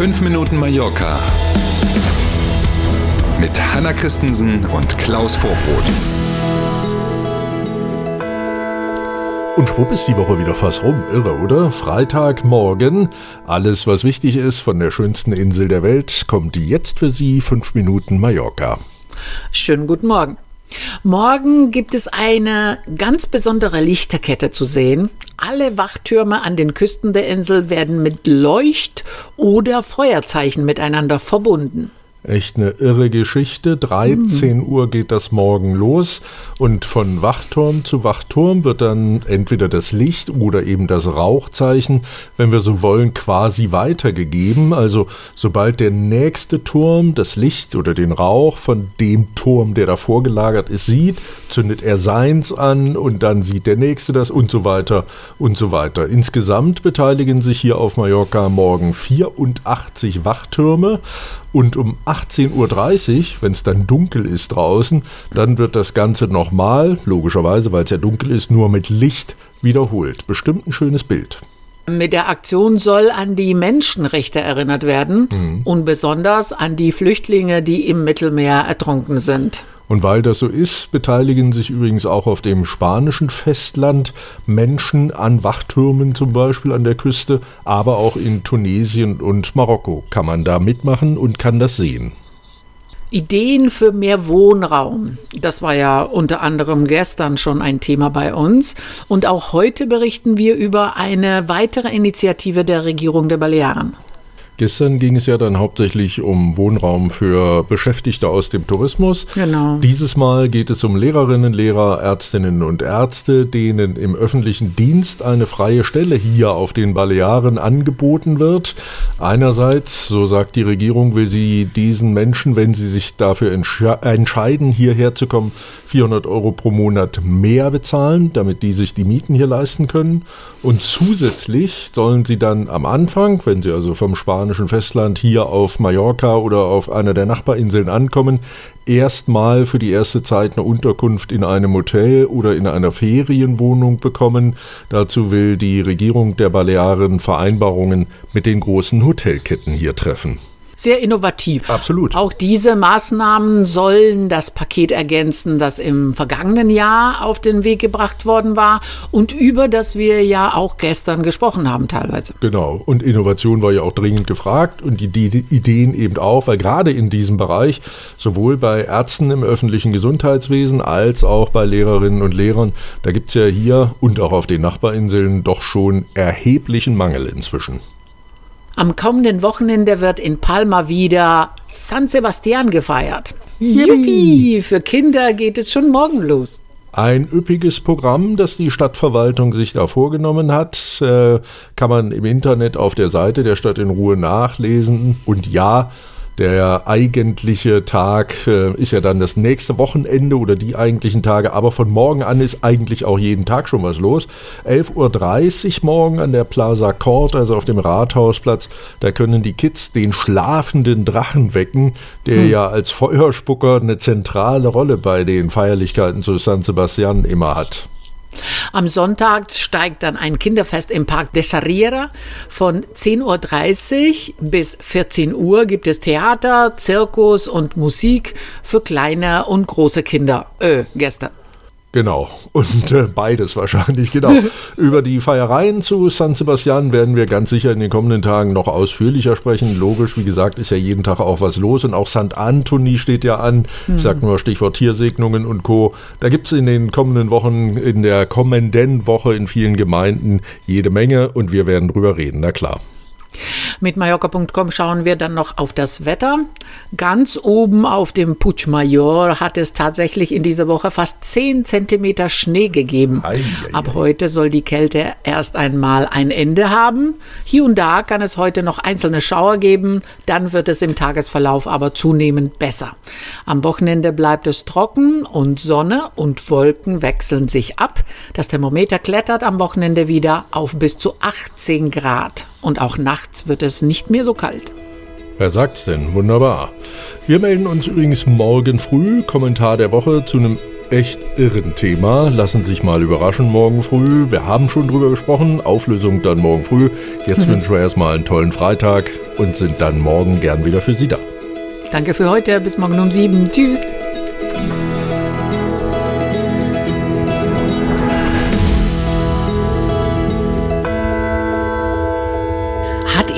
5 Minuten Mallorca mit Hanna Christensen und Klaus Vorbrot. Und schwupp ist die Woche wieder fast rum. Irre, oder? Freitagmorgen. Alles, was wichtig ist von der schönsten Insel der Welt, kommt jetzt für Sie 5 Minuten Mallorca. Schönen guten Morgen. Morgen gibt es eine ganz besondere Lichterkette zu sehen. Alle Wachtürme an den Küsten der Insel werden mit Leucht- oder Feuerzeichen miteinander verbunden. Echt eine irre Geschichte. 13 mhm. Uhr geht das morgen los und von Wachturm zu Wachturm wird dann entweder das Licht oder eben das Rauchzeichen, wenn wir so wollen, quasi weitergegeben. Also sobald der nächste Turm das Licht oder den Rauch von dem Turm, der davor gelagert ist, sieht, zündet er seins an und dann sieht der nächste das und so weiter und so weiter. Insgesamt beteiligen sich hier auf Mallorca morgen 84 Wachtürme und um 18.30 Uhr, wenn es dann dunkel ist draußen, dann wird das Ganze nochmal, logischerweise, weil es ja dunkel ist, nur mit Licht wiederholt. Bestimmt ein schönes Bild. Mit der Aktion soll an die Menschenrechte erinnert werden mhm. und besonders an die Flüchtlinge, die im Mittelmeer ertrunken sind. Und weil das so ist, beteiligen sich übrigens auch auf dem spanischen Festland Menschen an Wachtürmen zum Beispiel an der Küste, aber auch in Tunesien und Marokko kann man da mitmachen und kann das sehen. Ideen für mehr Wohnraum. Das war ja unter anderem gestern schon ein Thema bei uns. Und auch heute berichten wir über eine weitere Initiative der Regierung der Balearen. Gestern ging es ja dann hauptsächlich um Wohnraum für Beschäftigte aus dem Tourismus. Genau. Dieses Mal geht es um Lehrerinnen, Lehrer, Ärztinnen und Ärzte, denen im öffentlichen Dienst eine freie Stelle hier auf den Balearen angeboten wird. Einerseits, so sagt die Regierung, will sie diesen Menschen, wenn sie sich dafür entscheiden, hierher zu kommen, 400 Euro pro Monat mehr bezahlen, damit die sich die Mieten hier leisten können. Und zusätzlich sollen sie dann am Anfang, wenn sie also vom Spanischen spanischen Festland hier auf Mallorca oder auf einer der Nachbarinseln ankommen, erstmal für die erste Zeit eine Unterkunft in einem Hotel oder in einer Ferienwohnung bekommen. Dazu will die Regierung der Balearen Vereinbarungen mit den großen Hotelketten hier treffen sehr innovativ. Absolut. Auch diese Maßnahmen sollen das Paket ergänzen, das im vergangenen Jahr auf den Weg gebracht worden war und über das wir ja auch gestern gesprochen haben teilweise. Genau. Und Innovation war ja auch dringend gefragt und die, die Ideen eben auch, weil gerade in diesem Bereich sowohl bei Ärzten im öffentlichen Gesundheitswesen als auch bei Lehrerinnen und Lehrern, da gibt es ja hier und auch auf den Nachbarinseln doch schon erheblichen Mangel inzwischen. Am kommenden Wochenende wird in Palma wieder San Sebastian gefeiert. Yippie! Für Kinder geht es schon morgen los. Ein üppiges Programm, das die Stadtverwaltung sich da vorgenommen hat, äh, kann man im Internet auf der Seite der Stadt in Ruhe nachlesen. Und ja, der eigentliche Tag äh, ist ja dann das nächste Wochenende oder die eigentlichen Tage, aber von morgen an ist eigentlich auch jeden Tag schon was los. 11.30 Uhr morgen an der Plaza Court, also auf dem Rathausplatz, da können die Kids den schlafenden Drachen wecken, der hm. ja als Feuerspucker eine zentrale Rolle bei den Feierlichkeiten zu San Sebastian immer hat. Am Sonntag steigt dann ein Kinderfest im Park de Sarriera. Von 10.30 Uhr bis 14 Uhr gibt es Theater, Zirkus und Musik für kleine und große Kinder. Äh, Gäste. Genau, und äh, beides wahrscheinlich, genau. Über die Feiereien zu San Sebastian werden wir ganz sicher in den kommenden Tagen noch ausführlicher sprechen. Logisch, wie gesagt, ist ja jeden Tag auch was los und auch St. Anthony steht ja an. Mhm. Ich sag nur Stichwort Tiersegnungen und Co. Da gibt es in den kommenden Wochen, in der kommenden Woche in vielen Gemeinden jede Menge und wir werden drüber reden, na klar. Mit Mallorca.com schauen wir dann noch auf das Wetter. Ganz oben auf dem Puig Mayor hat es tatsächlich in dieser Woche fast 10 Zentimeter Schnee gegeben. Ei, ei, Ab heute soll die Kälte erst einmal ein Ende haben. Hier und da kann es heute noch einzelne Schauer geben. Dann wird es im Tagesverlauf aber zunehmend besser. Am Wochenende bleibt es trocken und Sonne und Wolken wechseln sich ab. Das Thermometer klettert am Wochenende wieder auf bis zu 18 Grad. Und auch nachts wird es nicht mehr so kalt. Wer sagt's denn? Wunderbar. Wir melden uns übrigens morgen früh, Kommentar der Woche, zu einem echt irren Thema. Lassen sich mal überraschen morgen früh. Wir haben schon drüber gesprochen. Auflösung dann morgen früh. Jetzt mhm. wünschen wir erstmal einen tollen Freitag und sind dann morgen gern wieder für Sie da. Danke für heute. Bis morgen um sieben. Tschüss.